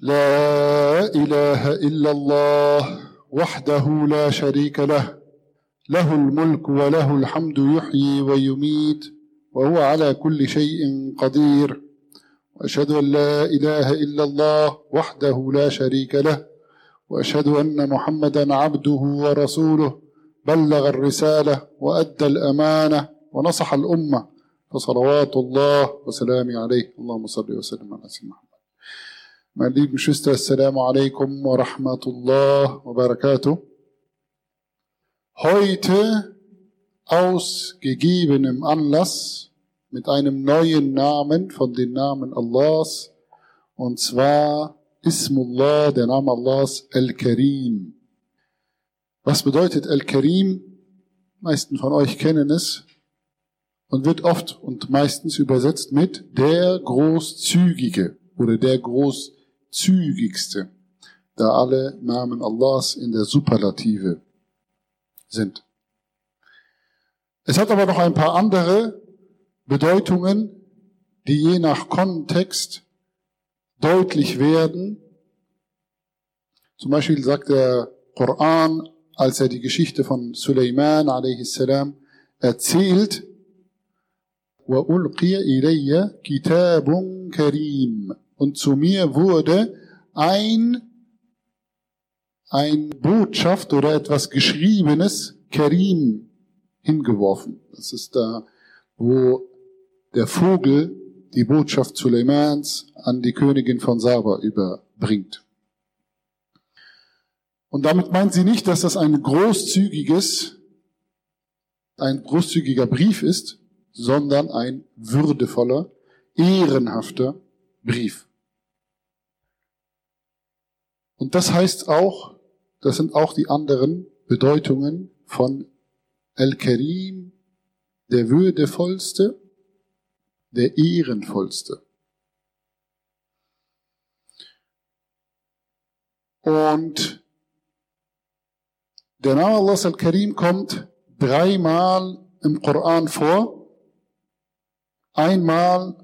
لا إله إلا الله وحده لا شريك له له الملك وله الحمد يحيي ويميت وهو على كل شيء قدير. وأشهد أن لا إله إلا الله وحده لا شريك له وأشهد أن محمدا عبده ورسوله بلغ الرسالة وأدى الأمانة ونصح الأمة فصلوات الله وسلامه عليه. اللهم صل وسلم على سيدنا محمد. Meine lieben Geschwister, Assalamu alaikum wa rahmatullah wa barakatuh. Heute aus gegebenem Anlass mit einem neuen Namen von den Namen Allahs und zwar Ismullah, der Name Allahs Al-Karim. Was bedeutet Al-Karim? meisten von euch kennen es und wird oft und meistens übersetzt mit der Großzügige oder der Großzügige zügigste, da alle Namen Allahs in der Superlative sind. Es hat aber noch ein paar andere Bedeutungen, die je nach Kontext deutlich werden. Zum Beispiel sagt der Koran, als er die Geschichte von Suleiman a.s. erzählt, وَأُلْقِيَ إِلَيَّ كِتَابٌ كَرِيمٌ und zu mir wurde ein, ein Botschaft oder etwas Geschriebenes, Kerim, hingeworfen. Das ist da, wo der Vogel die Botschaft Suleimans an die Königin von Saba überbringt. Und damit meint sie nicht, dass das ein großzügiges, ein großzügiger Brief ist, sondern ein würdevoller, ehrenhafter Brief. Und das heißt auch, das sind auch die anderen Bedeutungen von El-Karim, der würdevollste, der ehrenvollste. Und der Name Allah Al-Karim kommt dreimal im Koran vor. Einmal,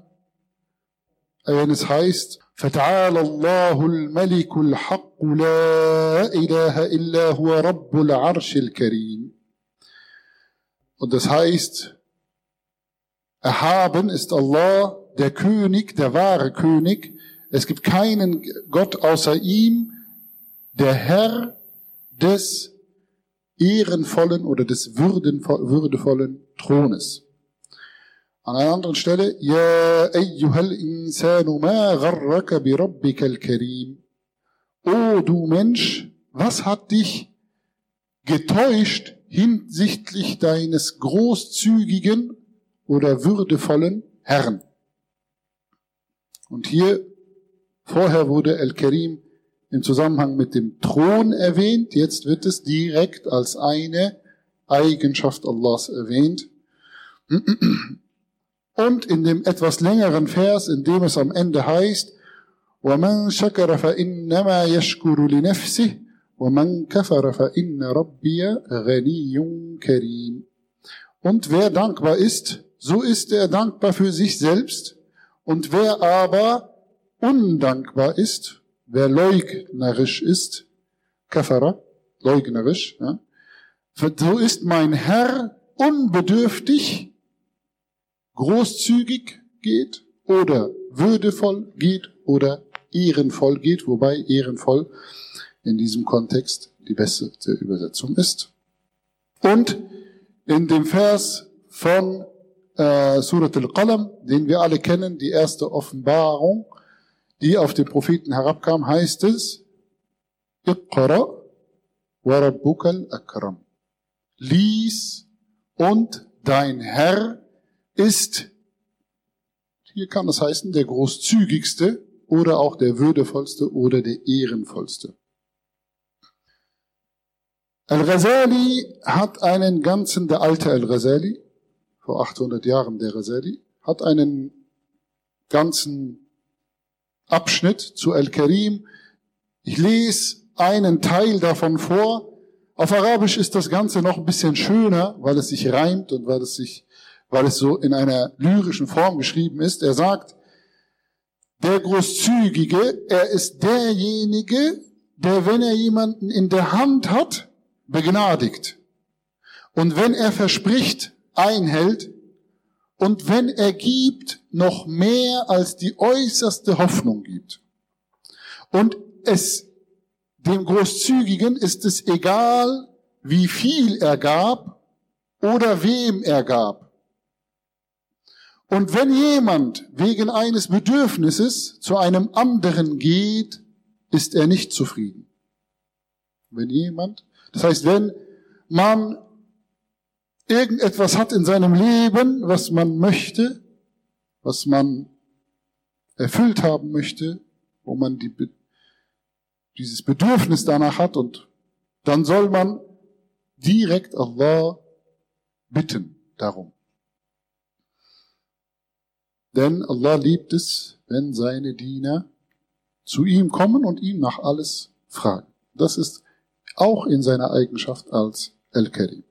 wenn es heißt, فتعالى الله الملك الحق لا إله إلا هو رب العرش الكريم Und das heißt, erhaben ist Allah, der König, der wahre König. Es gibt keinen Gott außer ihm, der Herr des ehrenvollen oder des würdevollen Thrones. An einer anderen Stelle, Ja ayyuhal insanu ma gharraka bi rabbikal karim. O du Mensch, was hat dich getäuscht hinsichtlich deines großzügigen oder würdevollen Herrn? Und hier, vorher wurde El-Karim im Zusammenhang mit dem Thron erwähnt, jetzt wird es direkt als eine Eigenschaft Allahs erwähnt. Und in dem etwas längeren Vers, in dem es am Ende heißt, وَمَنْ شَكَرَ فَإِنَّمَا يَشْكُرُ لِنَفْسِهِ وَمَنْ كَفَرَ فَإِنَّ رَبِّيَ غَنِيٌّ كَرِيمٌ Und wer dankbar ist, so ist er dankbar für sich selbst. Und wer aber undankbar ist, wer leugnerisch ist, kafara, leugnerisch, ja, so ist mein Herr unbedürftig großzügig geht oder würdevoll geht oder ehrenvoll geht, wobei ehrenvoll in diesem Kontext die beste Übersetzung ist. Und in dem Vers von äh, Surat al-Qalam, den wir alle kennen, die erste Offenbarung, die auf den Propheten herabkam, heißt es, Iqra wa rabbukal akram. Lies und dein Herr ist, hier kann es heißen, der großzügigste oder auch der würdevollste oder der ehrenvollste. Al-Ghazali hat einen ganzen, der alte Al-Ghazali, vor 800 Jahren der Ghazali, hat einen ganzen Abschnitt zu Al-Karim. Ich lese einen Teil davon vor. Auf Arabisch ist das Ganze noch ein bisschen schöner, weil es sich reimt und weil es sich weil es so in einer lyrischen Form geschrieben ist. Er sagt, der Großzügige, er ist derjenige, der, wenn er jemanden in der Hand hat, begnadigt. Und wenn er verspricht, einhält. Und wenn er gibt, noch mehr als die äußerste Hoffnung gibt. Und es, dem Großzügigen ist es egal, wie viel er gab oder wem er gab. Und wenn jemand wegen eines Bedürfnisses zu einem anderen geht, ist er nicht zufrieden. Wenn jemand, das heißt, wenn man irgendetwas hat in seinem Leben, was man möchte, was man erfüllt haben möchte, wo man die, dieses Bedürfnis danach hat und dann soll man direkt Allah bitten darum. Denn Allah liebt es, wenn seine Diener zu ihm kommen und ihm nach alles fragen. Das ist auch in seiner Eigenschaft als El-Karim.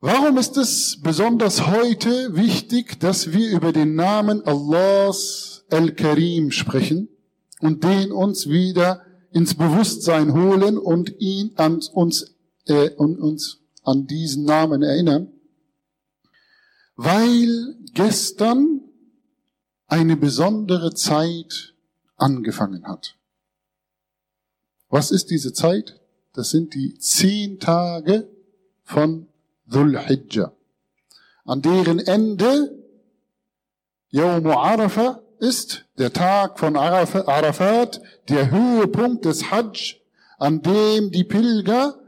Warum ist es besonders heute wichtig, dass wir über den Namen Allahs El-Karim sprechen und den uns wieder ins Bewusstsein holen und ihn an uns, äh, und uns an diesen Namen erinnern? Weil gestern eine besondere Zeit angefangen hat. Was ist diese Zeit? Das sind die zehn Tage von Dhul Hijjah, an deren Ende Yawm Arafah ist, der Tag von Arafat, der Höhepunkt des Hajj, an dem die Pilger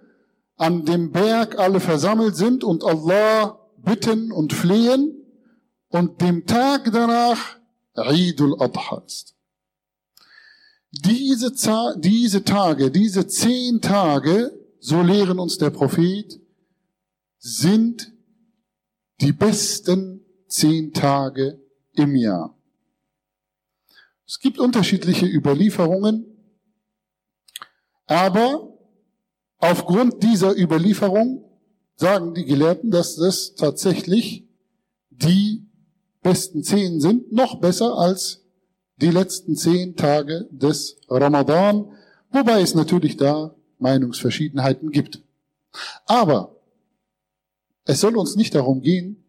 an dem Berg alle versammelt sind und Allah bitten und flehen und dem Tag danach Eid al-Adha ist. Diese, diese Tage, diese zehn Tage, so lehren uns der Prophet, sind die besten zehn Tage im Jahr. Es gibt unterschiedliche Überlieferungen, aber aufgrund dieser Überlieferung sagen die Gelehrten, dass das tatsächlich die besten zehn sind, noch besser als die letzten zehn Tage des Ramadan, wobei es natürlich da Meinungsverschiedenheiten gibt. Aber es soll uns nicht darum gehen,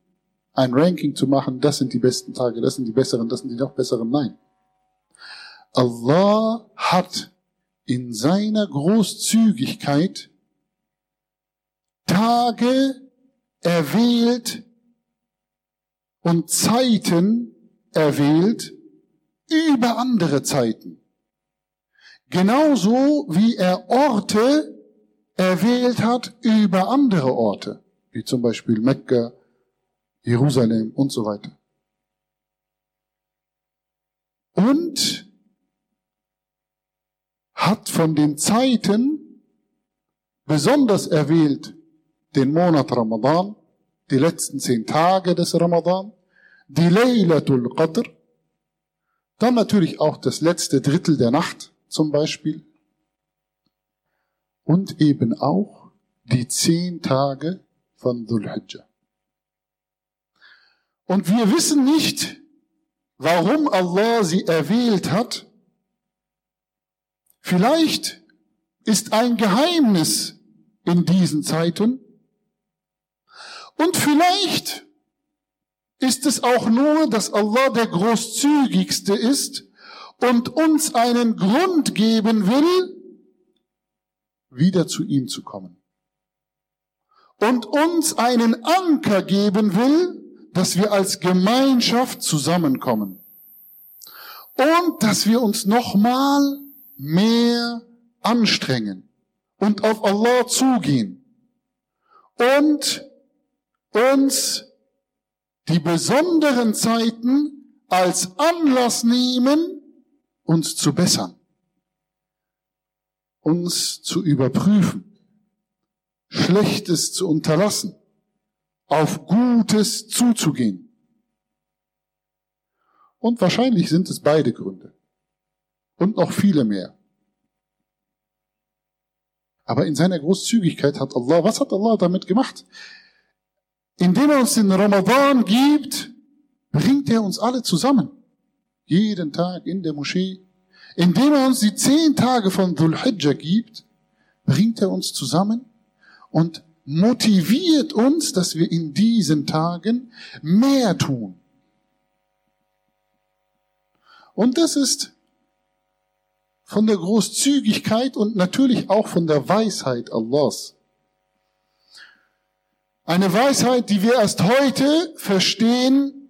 ein Ranking zu machen, das sind die besten Tage, das sind die besseren, das sind die noch besseren. Nein. Allah hat in seiner Großzügigkeit Tage erwählt, und Zeiten erwählt über andere Zeiten. Genauso wie er Orte erwählt hat über andere Orte, wie zum Beispiel Mekka, Jerusalem und so weiter. Und hat von den Zeiten besonders erwählt den Monat Ramadan, die letzten zehn Tage des Ramadan, die Laylatul Qadr, dann natürlich auch das letzte Drittel der Nacht zum Beispiel und eben auch die zehn Tage von Dhul Hijjah. Und wir wissen nicht, warum Allah sie erwählt hat. Vielleicht ist ein Geheimnis in diesen Zeiten, und vielleicht ist es auch nur, dass Allah der großzügigste ist und uns einen Grund geben will, wieder zu ihm zu kommen. Und uns einen Anker geben will, dass wir als Gemeinschaft zusammenkommen. Und dass wir uns nochmal mehr anstrengen und auf Allah zugehen. Und uns die besonderen Zeiten als Anlass nehmen, uns zu bessern, uns zu überprüfen, Schlechtes zu unterlassen, auf Gutes zuzugehen. Und wahrscheinlich sind es beide Gründe. Und noch viele mehr. Aber in seiner Großzügigkeit hat Allah, was hat Allah damit gemacht? Indem er uns den Ramadan gibt, bringt er uns alle zusammen. jeden Tag in der Moschee. Indem er uns die zehn Tage von Dhul Hijjah gibt, bringt er uns zusammen und motiviert uns, dass wir in diesen Tagen mehr tun. Und das ist von der Großzügigkeit und natürlich auch von der Weisheit Allahs. Eine Weisheit, die wir erst heute verstehen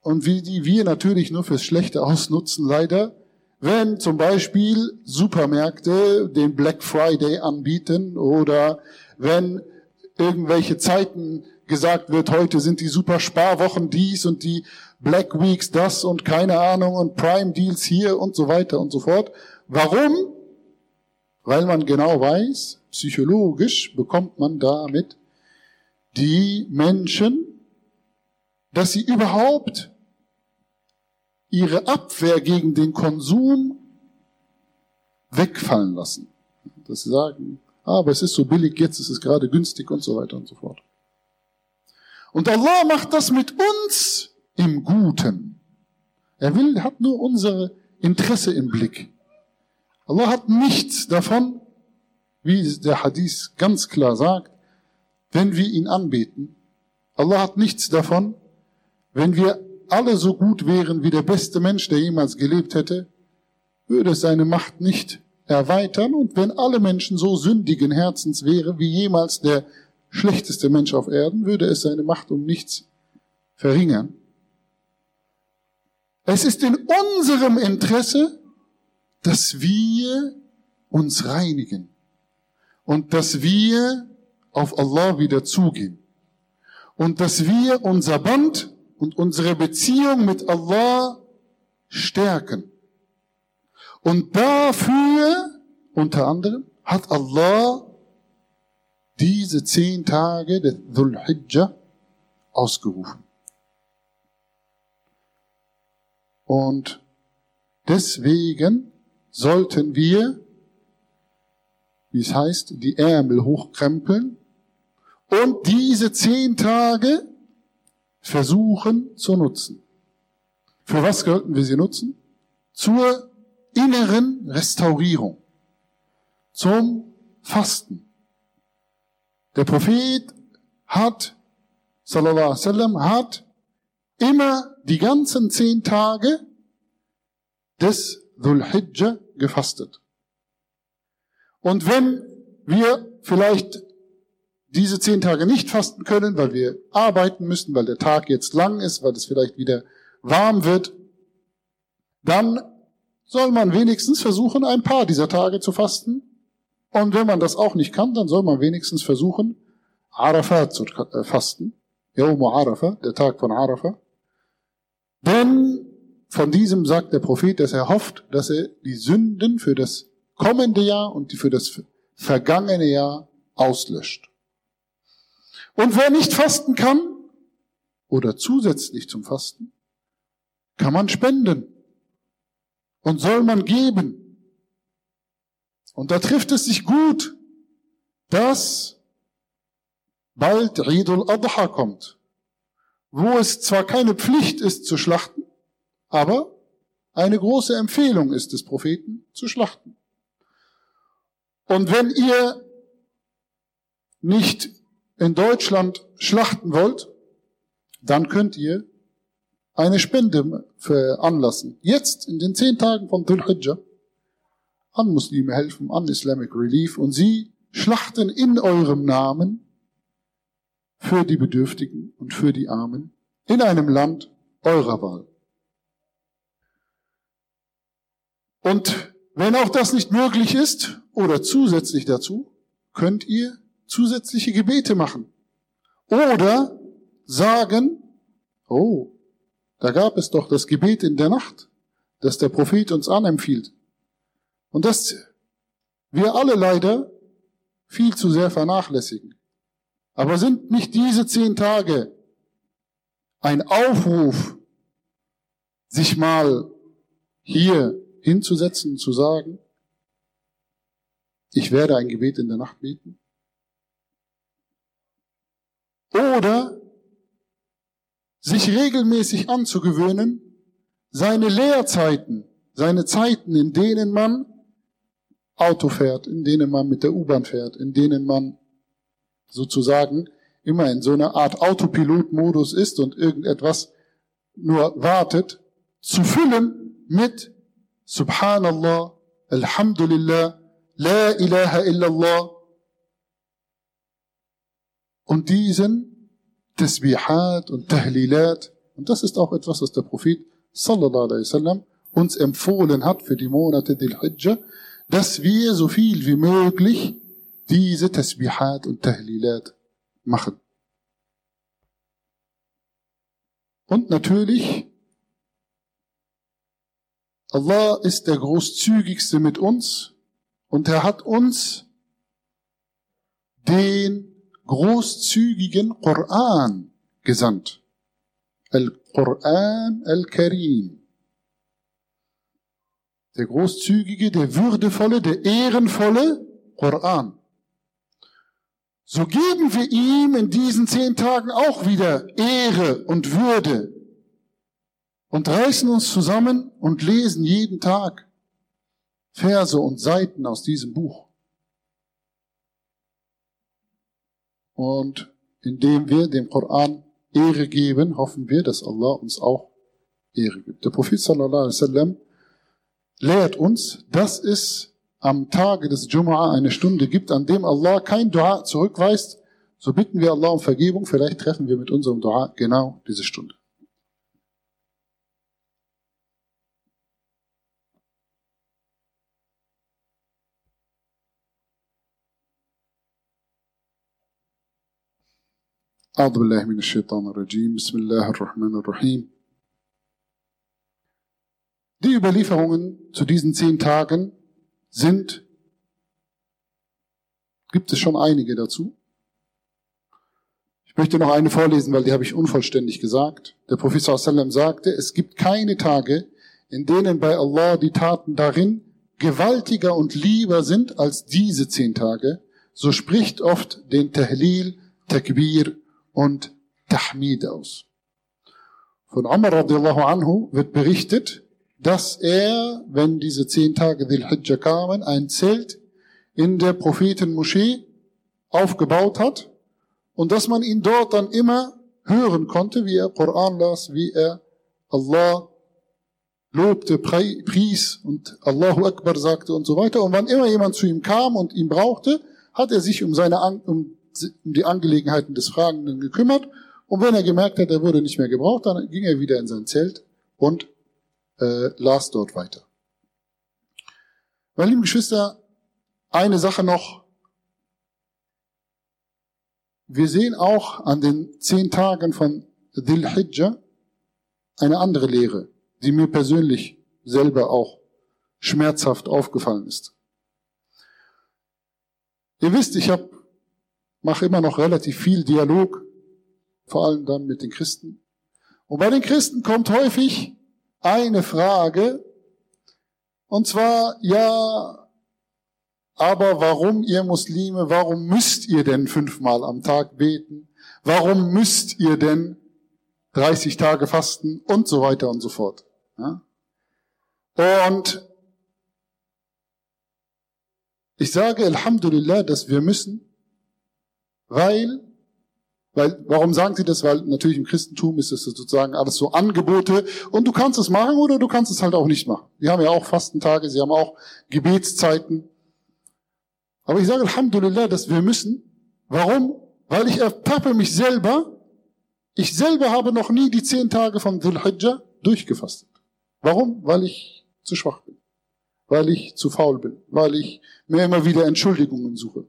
und wie die wir natürlich nur fürs Schlechte ausnutzen, leider, wenn zum Beispiel Supermärkte den Black Friday anbieten oder wenn irgendwelche Zeiten gesagt wird, heute sind die super Sparwochen dies und die Black Weeks das und keine Ahnung und Prime Deals hier und so weiter und so fort. Warum? Weil man genau weiß, psychologisch bekommt man damit die Menschen, dass sie überhaupt ihre Abwehr gegen den Konsum wegfallen lassen. Dass sie sagen, aber es ist so billig jetzt, es ist gerade günstig und so weiter und so fort. Und Allah macht das mit uns im Guten. Er will, hat nur unsere Interesse im Blick. Allah hat nichts davon, wie der Hadith ganz klar sagt, wenn wir ihn anbeten. Allah hat nichts davon, wenn wir alle so gut wären wie der beste Mensch, der jemals gelebt hätte, würde es seine Macht nicht erweitern. Und wenn alle Menschen so sündigen Herzens wären wie jemals der schlechteste Mensch auf Erden, würde es seine Macht um nichts verringern. Es ist in unserem Interesse, dass wir uns reinigen und dass wir auf Allah wieder zugehen und dass wir unser Band und unsere Beziehung mit Allah stärken. Und dafür, unter anderem, hat Allah diese zehn Tage des Dhul Hijjah ausgerufen. Und deswegen sollten wir, wie es heißt, die Ärmel hochkrempeln und diese zehn Tage versuchen zu nutzen. Für was sollten wir sie nutzen? Zur inneren Restaurierung, zum Fasten. Der Prophet hat, sallallahu alaihi wasallam, hat immer die ganzen zehn Tage des Dhul Hijjah gefastet. Und wenn wir vielleicht diese zehn Tage nicht fasten können, weil wir arbeiten müssen, weil der Tag jetzt lang ist, weil es vielleicht wieder warm wird, dann soll man wenigstens versuchen, ein paar dieser Tage zu fasten. Und wenn man das auch nicht kann, dann soll man wenigstens versuchen, Arafat zu äh, fasten. Yawm Arafah, der Tag von Arafah. Denn von diesem sagt der Prophet, dass er hofft, dass er die Sünden für das kommende Jahr und für das vergangene Jahr auslöscht. Und wer nicht fasten kann, oder zusätzlich zum Fasten, kann man spenden und soll man geben. Und da trifft es sich gut, dass bald Eid al-Adha kommt, wo es zwar keine Pflicht ist zu schlachten, aber eine große Empfehlung ist des Propheten zu schlachten. Und wenn ihr nicht in Deutschland schlachten wollt, dann könnt ihr eine Spende veranlassen. Jetzt in den zehn Tagen von Dhul Hijjah an Muslime helfen, an Islamic Relief und sie schlachten in eurem Namen für die Bedürftigen und für die Armen in einem Land eurer Wahl. Und wenn auch das nicht möglich ist oder zusätzlich dazu, könnt ihr zusätzliche Gebete machen. Oder sagen, oh, da gab es doch das Gebet in der Nacht, das der Prophet uns anempfiehlt. Und das wir alle leider viel zu sehr vernachlässigen. Aber sind nicht diese zehn Tage ein Aufruf, sich mal hier hinzusetzen und zu sagen, ich werde ein Gebet in der Nacht beten? Oder sich regelmäßig anzugewöhnen, seine Lehrzeiten, seine Zeiten, in denen man Auto fährt, in denen man mit der U-Bahn fährt, in denen man sozusagen immer in so einer Art Autopilot-Modus ist und irgendetwas nur wartet, zu füllen mit Subhanallah, Alhamdulillah, La ilaha illallah und diesen Tasbihat und Tahlilat. Und das ist auch etwas, was der Prophet sallallahu alaihi wasallam uns empfohlen hat für die Monate del Hijjah, dass wir so viel wie möglich diese Tasbihat und Tahlilat machen. Und natürlich, Allah ist der großzügigste mit uns und er hat uns den großzügigen Koran gesandt. Al-Quran al-Karim. Der großzügige, der würdevolle, der ehrenvolle Koran. So geben wir ihm in diesen zehn Tagen auch wieder Ehre und Würde und reißen uns zusammen und lesen jeden Tag Verse und Seiten aus diesem Buch. Und indem wir dem Koran Ehre geben, hoffen wir, dass Allah uns auch Ehre gibt. Der Prophet sallallahu alaihi wasallam lehrt uns, dass es am Tage des Jum'a eine Stunde gibt, an dem Allah kein Dua zurückweist. So bitten wir Allah um Vergebung. Vielleicht treffen wir mit unserem Dua genau diese Stunde. أعوذ بالله من الشيطان الرجيم بسم الله الرحمن الرحيم Die Überlieferungen zu diesen zehn Tagen sind, gibt es schon einige dazu. Ich möchte noch eine vorlesen, weil die habe ich unvollständig gesagt. Der Prophet sallam sagte, es gibt keine Tage, in denen bei Allah die Taten darin gewaltiger und lieber sind als diese zehn Tage. So spricht oft den Tahlil, Takbir und Tahmid aus. Von Umar radiallahu anhu wird berichtet, dass er, wenn diese zehn Tage Dhil Hijjah kamen, ein Zelt in der Prophetenmoschee aufgebaut hat und dass man ihn dort dann immer hören konnte, wie er Koran las, wie er Allah lobte, pries und Allahu Akbar sagte und so weiter. Und wann immer jemand zu ihm kam und ihn brauchte, hat er sich um seine um um die Angelegenheiten des Fragenden gekümmert. Und wenn er gemerkt hat, er wurde nicht mehr gebraucht, dann ging er wieder in sein Zelt und äh, las dort weiter. Meine lieben Geschwister, eine Sache noch. Wir sehen auch an den zehn Tagen von Dhil Hijjah eine andere Lehre, die mir persönlich selber auch schmerzhaft aufgefallen ist. Ihr wisst, ich habe mache immer noch relativ viel Dialog, vor allem dann mit den Christen. Und bei den Christen kommt häufig eine Frage, und zwar, ja, aber warum ihr Muslime, warum müsst ihr denn fünfmal am Tag beten? Warum müsst ihr denn 30 Tage fasten und so weiter und so fort? Ja? Und ich sage Alhamdulillah, dass wir müssen, weil, weil, warum sagen sie das? Weil natürlich im Christentum ist es sozusagen alles so Angebote und du kannst es machen oder du kannst es halt auch nicht machen. Die haben ja auch Fastentage, sie haben auch Gebetszeiten. Aber ich sage Alhamdulillah, dass wir müssen. Warum? Weil ich ertappe mich selber. Ich selber habe noch nie die zehn Tage von Dhul Hijjah durchgefastet. Warum? Weil ich zu schwach bin. Weil ich zu faul bin. Weil ich mir immer wieder Entschuldigungen suche.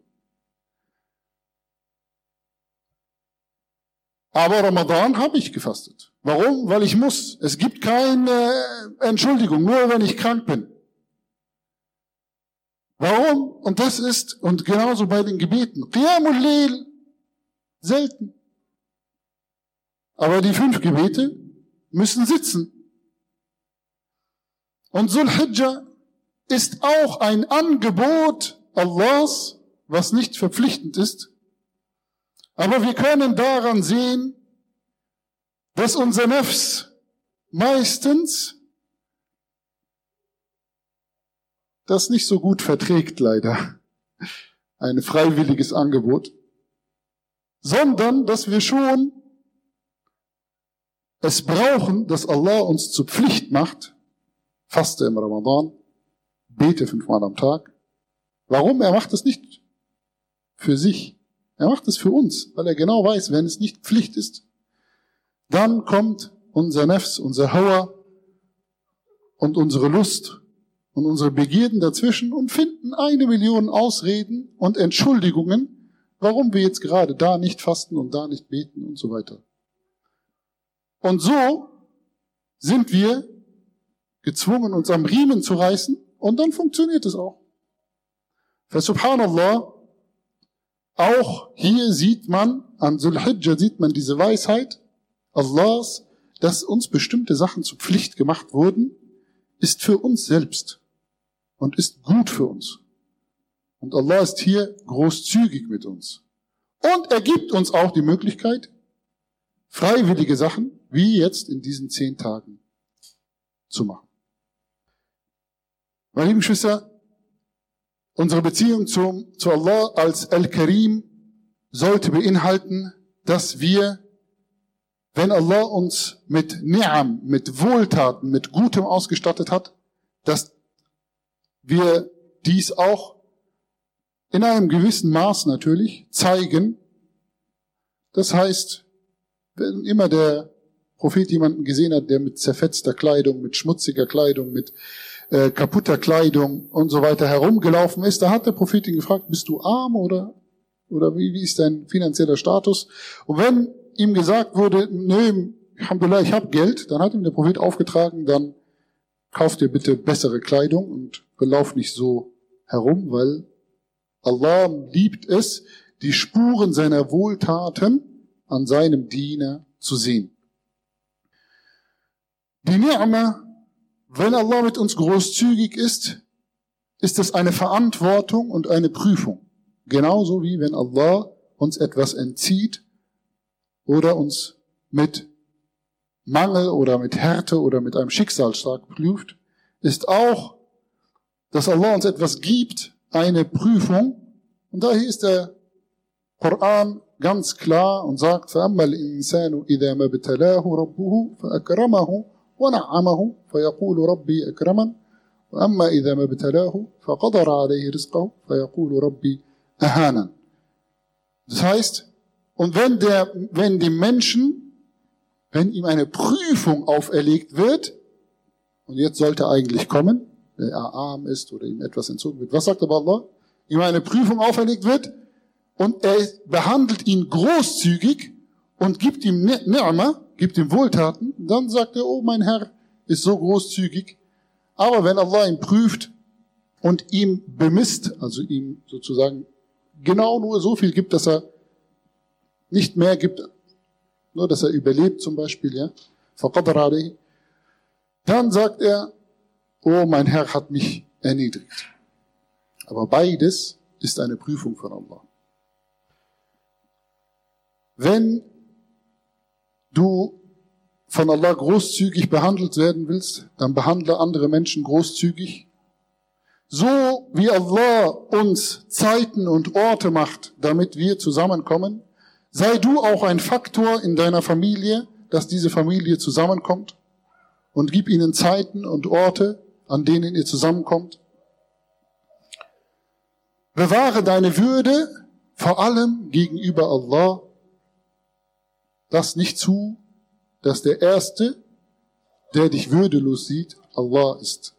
Aber Ramadan habe ich gefastet. Warum? Weil ich muss. Es gibt keine Entschuldigung, nur wenn ich krank bin. Warum? Und das ist, und genauso bei den Gebeten. Qiyamul Leil, selten. Aber die fünf Gebete müssen sitzen. Und Sulhijjah ist auch ein Angebot Allahs, was nicht verpflichtend ist, aber wir können daran sehen, dass unser Nefs meistens das nicht so gut verträgt, leider. Ein freiwilliges Angebot. Sondern, dass wir schon es brauchen, dass Allah uns zur Pflicht macht, faste im Ramadan, bete fünfmal am Tag. Warum? Er macht es nicht für sich. Er macht es für uns, weil er genau weiß, wenn es nicht Pflicht ist, dann kommt unser Nefs, unser Hauer und unsere Lust und unsere Begierden dazwischen und finden eine Million Ausreden und Entschuldigungen, warum wir jetzt gerade da nicht fasten und da nicht beten und so weiter. Und so sind wir gezwungen, uns am Riemen zu reißen und dann funktioniert es auch. Für Subhanallah, auch hier sieht man, an Sulhijjah sieht man diese Weisheit Allahs, dass uns bestimmte Sachen zur Pflicht gemacht wurden, ist für uns selbst und ist gut für uns. Und Allah ist hier großzügig mit uns. Und er gibt uns auch die Möglichkeit, freiwillige Sachen, wie jetzt in diesen zehn Tagen, zu machen. Meine lieben Geschwister, unsere Beziehung zum, zu Allah als Al-Karim sollte beinhalten, dass wir, wenn Allah uns mit Ni'am, mit Wohltaten, mit Gutem ausgestattet hat, dass wir dies auch in einem gewissen Maß natürlich zeigen. Das heißt, wenn immer der Prophet jemanden gesehen hat, der mit zerfetzter Kleidung, mit schmutziger Kleidung, mit äh, kaputter Kleidung und so weiter herumgelaufen ist, da hat der Prophet ihn gefragt, bist du arm oder, oder wie, wie ist dein finanzieller Status? Und wenn ihm gesagt wurde, nö, Alhamdulillah, ich habe Geld, dann hat ihm der Prophet aufgetragen, dann kauf dir bitte bessere Kleidung und belauf nicht so herum, weil Allah liebt es, die Spuren seiner Wohltaten an seinem Diener zu sehen. Die Ni'ma, wenn Allah mit uns großzügig ist, ist es eine Verantwortung und eine Prüfung. Genauso wie wenn Allah uns etwas entzieht oder uns mit Mangel oder mit Härte oder mit einem Schicksalsschlag prüft, ist auch, dass Allah uns etwas gibt, eine Prüfung. Und daher ist der Koran ganz klar und sagt, فَأَمَّا الْإِنسَانُ إِذَا مَا ابْتَلَاهُ رَبُّهُ فَأَكْرَمَهُ ونعمه فيقول ربي أكرمن وأما إذا ما ابتلاه فقدر عليه رزقه فيقول ربي أهانا Das heißt, und wenn der, wenn dem Menschen, wenn ihm eine Prüfung auferlegt wird, und jetzt sollte eigentlich kommen, wenn er arm ist oder ihm etwas entzogen wird, was sagt aber Allah? Ihm eine Prüfung auferlegt wird und er behandelt ihn großzügig und gibt ihm Ni'ma, gibt ihm Wohltaten, dann sagt er, oh, mein Herr ist so großzügig. Aber wenn Allah ihn prüft und ihm bemisst, also ihm sozusagen genau nur so viel gibt, dass er nicht mehr gibt, nur dass er überlebt zum Beispiel, ja, dann sagt er, oh, mein Herr hat mich erniedrigt. Aber beides ist eine Prüfung von Allah. Wenn du von Allah großzügig behandelt werden willst, dann behandle andere Menschen großzügig. So wie Allah uns Zeiten und Orte macht, damit wir zusammenkommen, sei du auch ein Faktor in deiner Familie, dass diese Familie zusammenkommt und gib ihnen Zeiten und Orte, an denen ihr zusammenkommt. Bewahre deine Würde vor allem gegenüber Allah Lass nicht zu, dass der Erste, der dich würdelos sieht, Allah ist.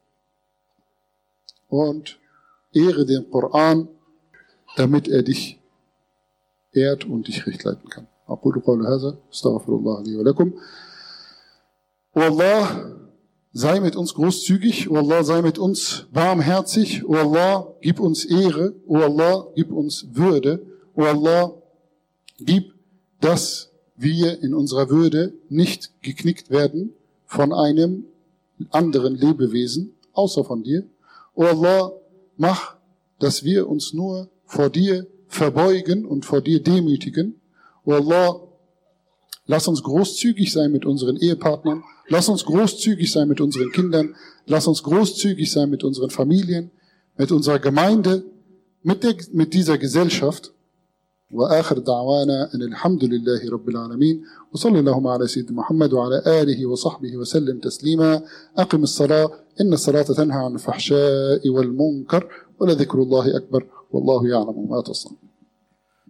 Und ehre den Koran, damit er dich ehrt und dich recht leiten kann. أقول قول هذا استغفر الله لي ولكم Allah sei mit uns großzügig, O Allah sei mit uns barmherzig, O Allah gib uns Ehre, O Allah gib uns Würde, O Allah gib das wir in unserer Würde nicht geknickt werden von einem anderen Lebewesen, außer von dir. O Allah, mach, dass wir uns nur vor dir verbeugen und vor dir demütigen. O Allah, lass uns großzügig sein mit unseren Ehepartnern. Lass uns großzügig sein mit unseren Kindern. Lass uns großzügig sein mit unseren Familien. mit unserer Gemeinde, mit, der, mit dieser Gesellschaft. وآخر دعوانا أن الحمد لله رب العالمين وصلى اللهم على سيدنا محمد وعلى آله وصحبه وسلم تسليما. أقم الصلاة إن الصلاة تنهى عن الفحشاء والمنكر ولذكر الله أكبر والله يعلم ما تصنعون.